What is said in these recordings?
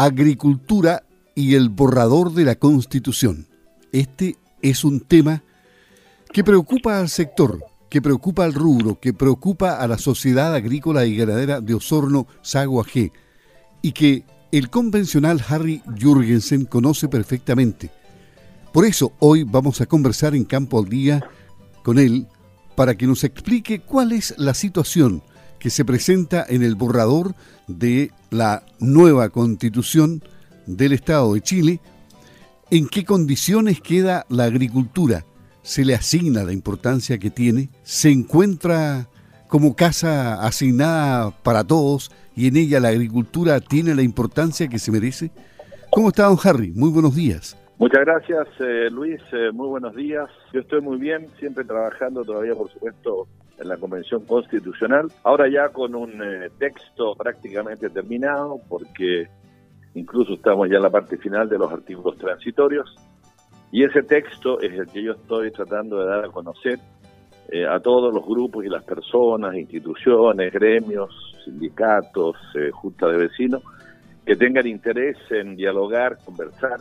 Agricultura y el borrador de la Constitución. Este es un tema que preocupa al sector, que preocupa al rubro, que preocupa a la sociedad agrícola y ganadera de Osorno, Saguajé, y que el convencional Harry Jürgensen conoce perfectamente. Por eso hoy vamos a conversar en Campo al Día con él para que nos explique cuál es la situación que se presenta en el borrador de la nueva constitución del Estado de Chile, en qué condiciones queda la agricultura, se le asigna la importancia que tiene, se encuentra como casa asignada para todos y en ella la agricultura tiene la importancia que se merece. ¿Cómo está don Harry? Muy buenos días. Muchas gracias, eh, Luis. Eh, muy buenos días. Yo estoy muy bien, siempre trabajando todavía, por supuesto, en la Convención Constitucional. Ahora ya con un eh, texto prácticamente terminado, porque incluso estamos ya en la parte final de los artículos transitorios. Y ese texto es el que yo estoy tratando de dar a conocer a todos los grupos y las personas, instituciones, gremios, sindicatos, juntas de vecinos, que tengan interés en dialogar, conversar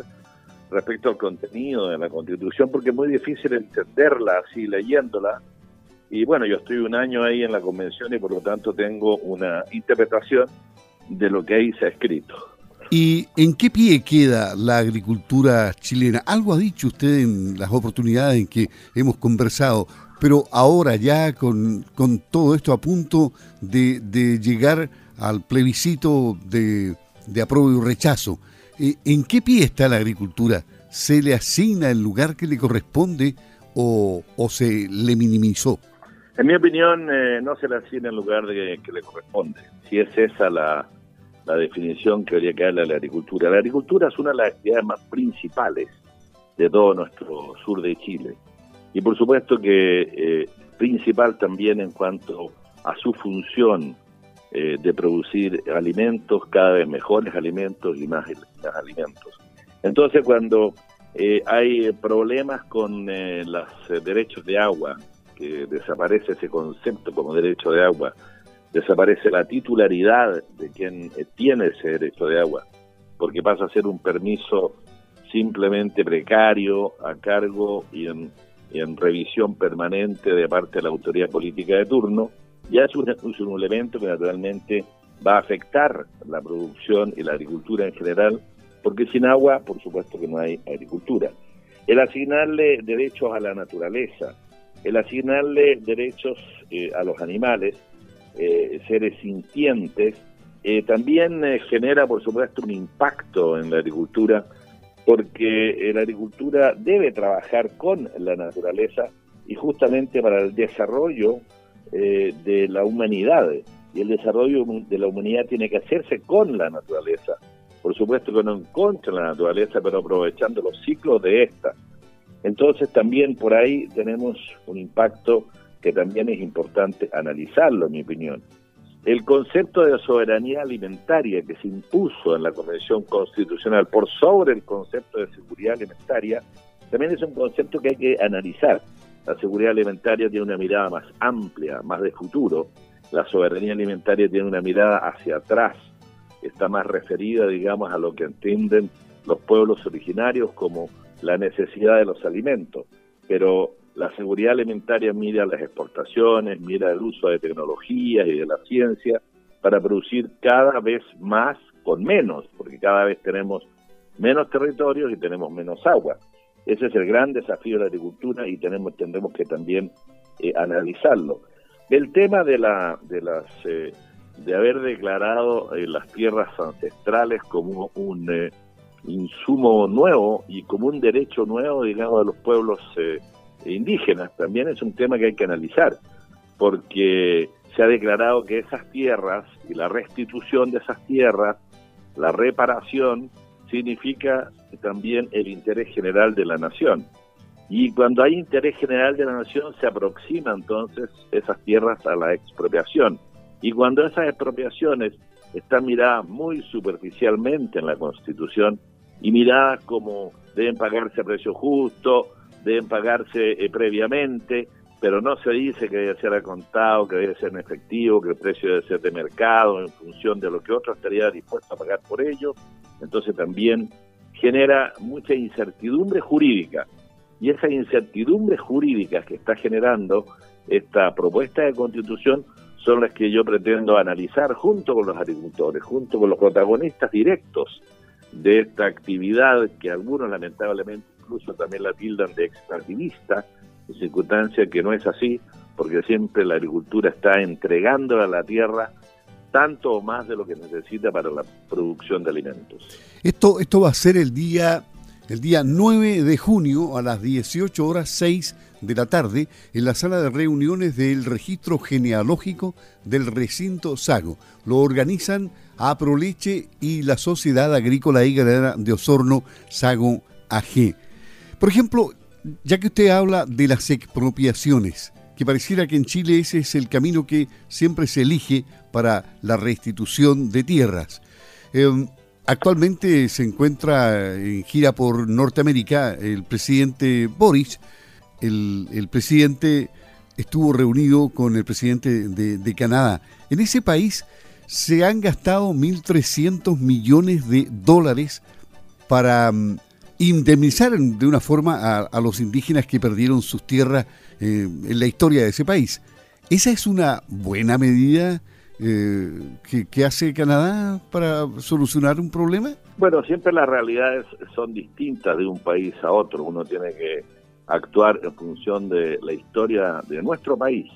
respecto al contenido de la Constitución, porque es muy difícil entenderla así leyéndola. Y bueno, yo estoy un año ahí en la convención y por lo tanto tengo una interpretación de lo que ahí se ha escrito. ¿Y en qué pie queda la agricultura chilena? Algo ha dicho usted en las oportunidades en que hemos conversado, pero ahora ya con, con todo esto a punto de, llegar al plebiscito de, de apruebo y rechazo, eh, ¿En qué pie está la agricultura? ¿Se le asigna el lugar que le corresponde o, se le minimizó? En mi opinión, eh, no se le asigna el lugar de, que le corresponde. Si es esa la, definición que habría que darle a la agricultura. La agricultura es una de las actividades más principales de todo nuestro sur de Chile. Y por supuesto que eh, principal también en cuanto a su función eh, de producir alimentos, cada vez mejores alimentos y más, alimentos. Entonces, cuando eh, hay problemas con eh, los derechos de agua, que desaparece ese concepto como derecho de agua, desaparece la titularidad de quien tiene ese derecho de agua, porque pasa a ser un permiso simplemente precario, a cargo y en, en revisión permanente de parte de la autoridad política de turno, ya es un, elemento que naturalmente va a afectar la producción y la agricultura en general, porque sin agua, por supuesto que no hay agricultura. El asignarle derechos a la naturaleza, el asignarle derechos eh, a los animales, eh, seres sintientes, eh, también genera, por supuesto, un impacto en la agricultura, porque la agricultura debe trabajar con la naturaleza y justamente para el desarrollo de la humanidad y el desarrollo de la humanidad tiene que hacerse con la naturaleza. Por supuesto que no en contra de la naturaleza, pero aprovechando los ciclos de esta. Entonces también por ahí tenemos un impacto que también es importante analizarlo, en mi opinión. El concepto de soberanía alimentaria que se impuso en la Convención Constitucional por sobre el concepto de seguridad alimentaria, también es un concepto que hay que analizar. La seguridad alimentaria tiene una mirada más amplia, más de futuro. La soberanía alimentaria tiene una mirada hacia atrás, está más referida, digamos, a lo que entienden los pueblos originarios como la necesidad de los alimentos. Pero la seguridad alimentaria mira las exportaciones, mira el uso de tecnologías y de la ciencia para producir cada vez más con menos, porque cada vez tenemos menos territorios y tenemos menos agua. Ese es el gran desafío de la agricultura y tenemos tendremos que también eh, analizarlo. El tema de la de las eh, de haber declarado eh, las tierras ancestrales como un insumo nuevo y como un derecho nuevo, digamos, de los pueblos indígenas, también es un tema que hay que analizar, porque se ha declarado que esas tierras y la restitución de esas tierras, la reparación, significa también el interés general de la nación. Y cuando hay interés general de la nación se aproxima entonces esas tierras a la expropiación. Y cuando esas expropiaciones están miradas muy superficialmente en la Constitución y miradas como deben pagarse a precio justo, deben pagarse eh, previamente, pero no se dice que debe ser a contado, que debe ser en efectivo, que el precio debe ser de mercado en función de lo que otro estaría dispuesto a pagar por ello, Entonces también genera mucha incertidumbre jurídica. Y esa incertidumbre jurídica que está generando esta propuesta de constitución son las que yo pretendo analizar junto con los agricultores, junto con los protagonistas directos de esta actividad que algunos lamentablemente incluso también la tildan de extractivista, circunstancia que no es así, porque siempre la agricultura está entregando a la tierra tanto o más de lo que necesita para la producción de alimentos. Esto, esto va a ser el día, el día 9 de junio a las 18 horas 6 de la tarde en la sala de reuniones del registro genealógico del recinto Sago. Lo organizan Aproleche y la Sociedad Agrícola y Ganadera de Osorno Sago AG. Por ejemplo, ya que usted habla de las expropiaciones, que pareciera que en Chile ese es el camino que siempre se elige para la restitución de tierras. Em, actualmente se encuentra en gira por Norteamérica el presidente Boris. El, presidente estuvo reunido con el presidente de, Canadá. En ese país se han gastado 1.300 millones de dólares para mm, indemnizar de una forma a, los indígenas que perdieron sus tierras eh, en la historia de ese país. ¿Esa es una buena medida eh, que, hace Canadá para solucionar un problema? Bueno, siempre las realidades son distintas de un país a otro. Uno tiene que actuar en función de la historia de nuestro país.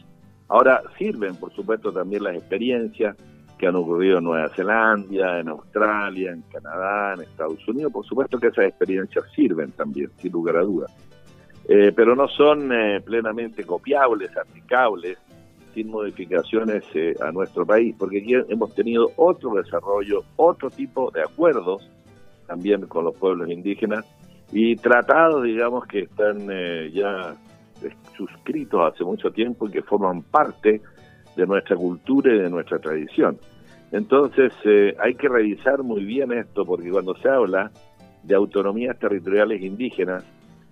Ahora sirven, por supuesto, también las experiencias que han ocurrido en Nueva Zelanda, en Australia, en Canadá, en Estados Unidos. Por supuesto que esas experiencias sirven también, sin lugar a dudas. Eh, pero no son eh, plenamente copiables, aplicables, sin modificaciones eh, a nuestro país, porque aquí hemos tenido otro desarrollo, otro tipo de acuerdos también con los pueblos indígenas y tratados, digamos, que están ya suscritos hace mucho tiempo y que forman parte de nuestra cultura y de nuestra tradición. Entonces eh, hay que revisar muy bien esto, porque cuando se habla de autonomías territoriales indígenas,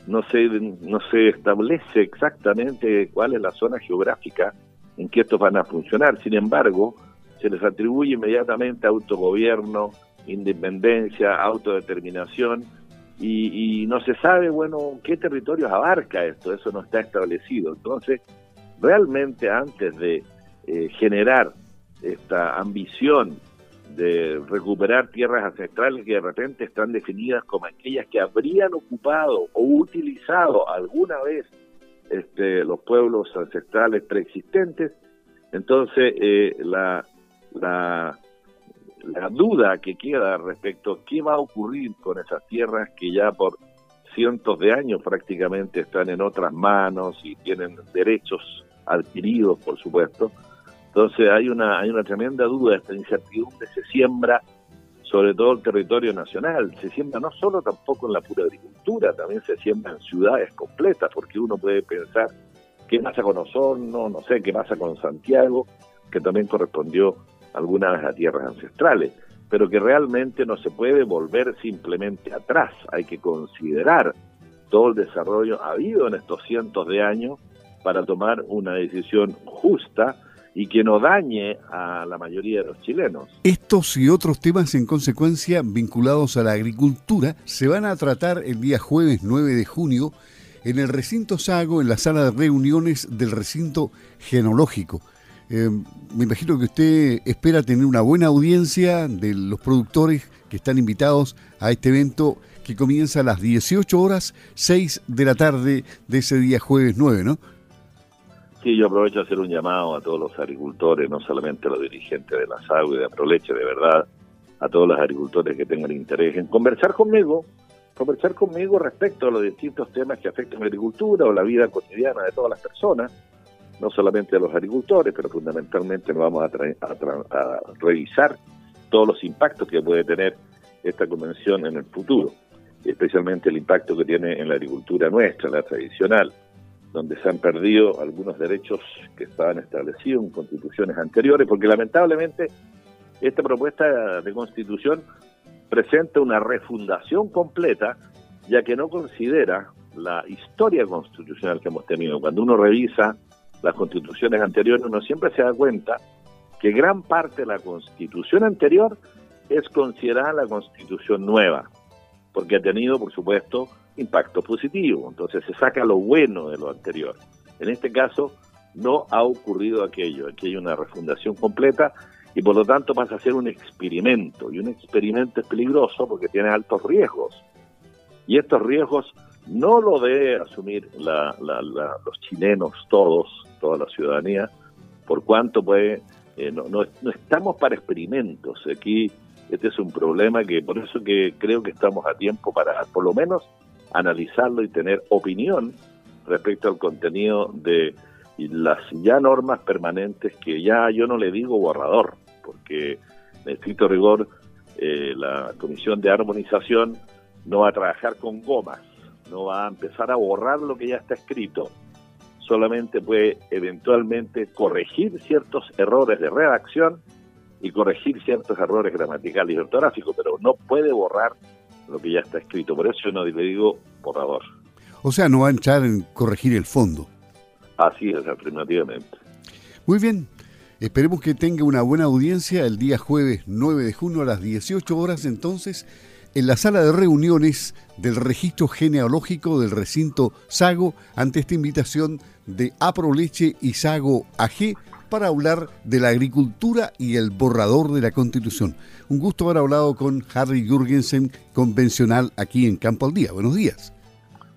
no se, no se establece exactamente cuál es la zona geográfica en que estos van a funcionar. Sin embargo, se les atribuye inmediatamente autogobierno, independencia, autodeterminación, y, y no se sabe, bueno, qué territorios abarca esto, eso no está establecido. Entonces, realmente antes de eh, generar esta ambición de recuperar tierras ancestrales que de repente están definidas como aquellas que habrían ocupado o utilizado alguna vez este, los pueblos ancestrales preexistentes, entonces eh, la, la, duda que queda respecto a qué va a ocurrir con esas tierras que ya por cientos de años prácticamente están en otras manos y tienen derechos adquiridos, por supuesto, entonces hay una, hay una tremenda duda, esta incertidumbre se siembra sobre todo el territorio nacional, se siembra no solo tampoco en la pura agricultura, también se siembra en ciudades completas, porque uno puede pensar qué pasa con Osorno, no sé, qué pasa con Santiago, que también correspondió alguna vez a tierras ancestrales, pero que realmente no se puede volver simplemente atrás, hay que considerar todo el desarrollo habido en estos cientos de años para tomar una decisión justa y que no dañe a la mayoría de los chilenos. Estos y otros temas en consecuencia vinculados a la agricultura se van a tratar el día jueves 9 de junio en el recinto Sago, en la sala de reuniones del recinto genológico. Eh, me imagino que usted espera tener una buena audiencia de los productores que están invitados a este evento que comienza a las 18 horas 6 de la tarde de ese día jueves 9, ¿no? Sí, yo aprovecho a hacer un llamado a todos los agricultores, no solamente a los dirigentes de la SAGO y de Aproleche, de verdad, a todos los agricultores que tengan interés en conversar conmigo, conversar conmigo respecto a los distintos temas que afectan a la agricultura o la vida cotidiana de todas las personas, no solamente a los agricultores, pero fundamentalmente nos vamos a, a revisar todos los impactos que puede tener esta convención en el futuro, especialmente el impacto que tiene en la agricultura nuestra, la tradicional donde se han perdido algunos derechos que estaban establecidos en constituciones anteriores, porque lamentablemente esta propuesta de constitución presenta una refundación completa, ya que no considera la historia constitucional que hemos tenido. Cuando uno revisa las constituciones anteriores, uno siempre se da cuenta que gran parte de la constitución anterior es considerada la constitución nueva, porque ha tenido, por supuesto, impacto positivo. Entonces se saca lo bueno de lo anterior. En este caso, no ha ocurrido aquello. Aquí hay una refundación completa y por lo tanto pasa a ser un experimento. Y un experimento es peligroso porque tiene altos riesgos. Y estos riesgos no lo debe asumir los chilenos todos, toda la ciudadanía, por cuanto puede, eh, no, no, estamos para experimentos. Aquí este es un problema que por eso que creo que estamos a tiempo para por lo menos analizarlo y tener opinión respecto al contenido de las ya normas permanentes que ya yo no le digo borrador, porque en estricto rigor eh, la Comisión de Armonización no va a trabajar con gomas, no va a empezar a borrar lo que ya está escrito, solamente puede eventualmente corregir ciertos errores de redacción y corregir ciertos errores gramaticales y ortográficos, pero no puede borrar lo que ya está escrito. Por eso yo no le digo borrador. O sea, no va a entrar en corregir el fondo. Así es, afirmativamente. Muy bien. Esperemos que tenga una buena audiencia el día jueves 9 de junio a las 18 horas entonces en la sala de reuniones del registro genealógico del recinto Sago ante esta invitación de Aproleche y Sago AG para hablar de la agricultura y el borrador de la Constitución. Un gusto haber hablado con Harry Jürgensen, convencional aquí en Campo al Día. Buenos días.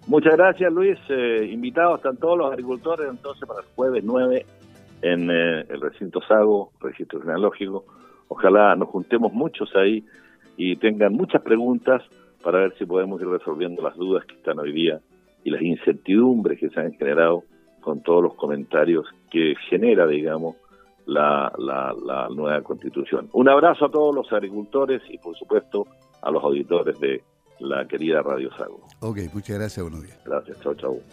Muchas gracias, Luis. Eh, invitados están todos los agricultores entonces para el jueves 9 en eh, el recinto Sago, registro genealógico. Ojalá nos juntemos muchos ahí y tengan muchas preguntas para ver si podemos ir resolviendo las dudas que están hoy día y las incertidumbres que se han generado con todos los comentarios que genera, digamos, la, la, nueva constitución. Un abrazo a todos los agricultores y, por supuesto, a los auditores de la querida Radio Sago. Ok, muchas gracias, buenos días. Gracias, chao, chao.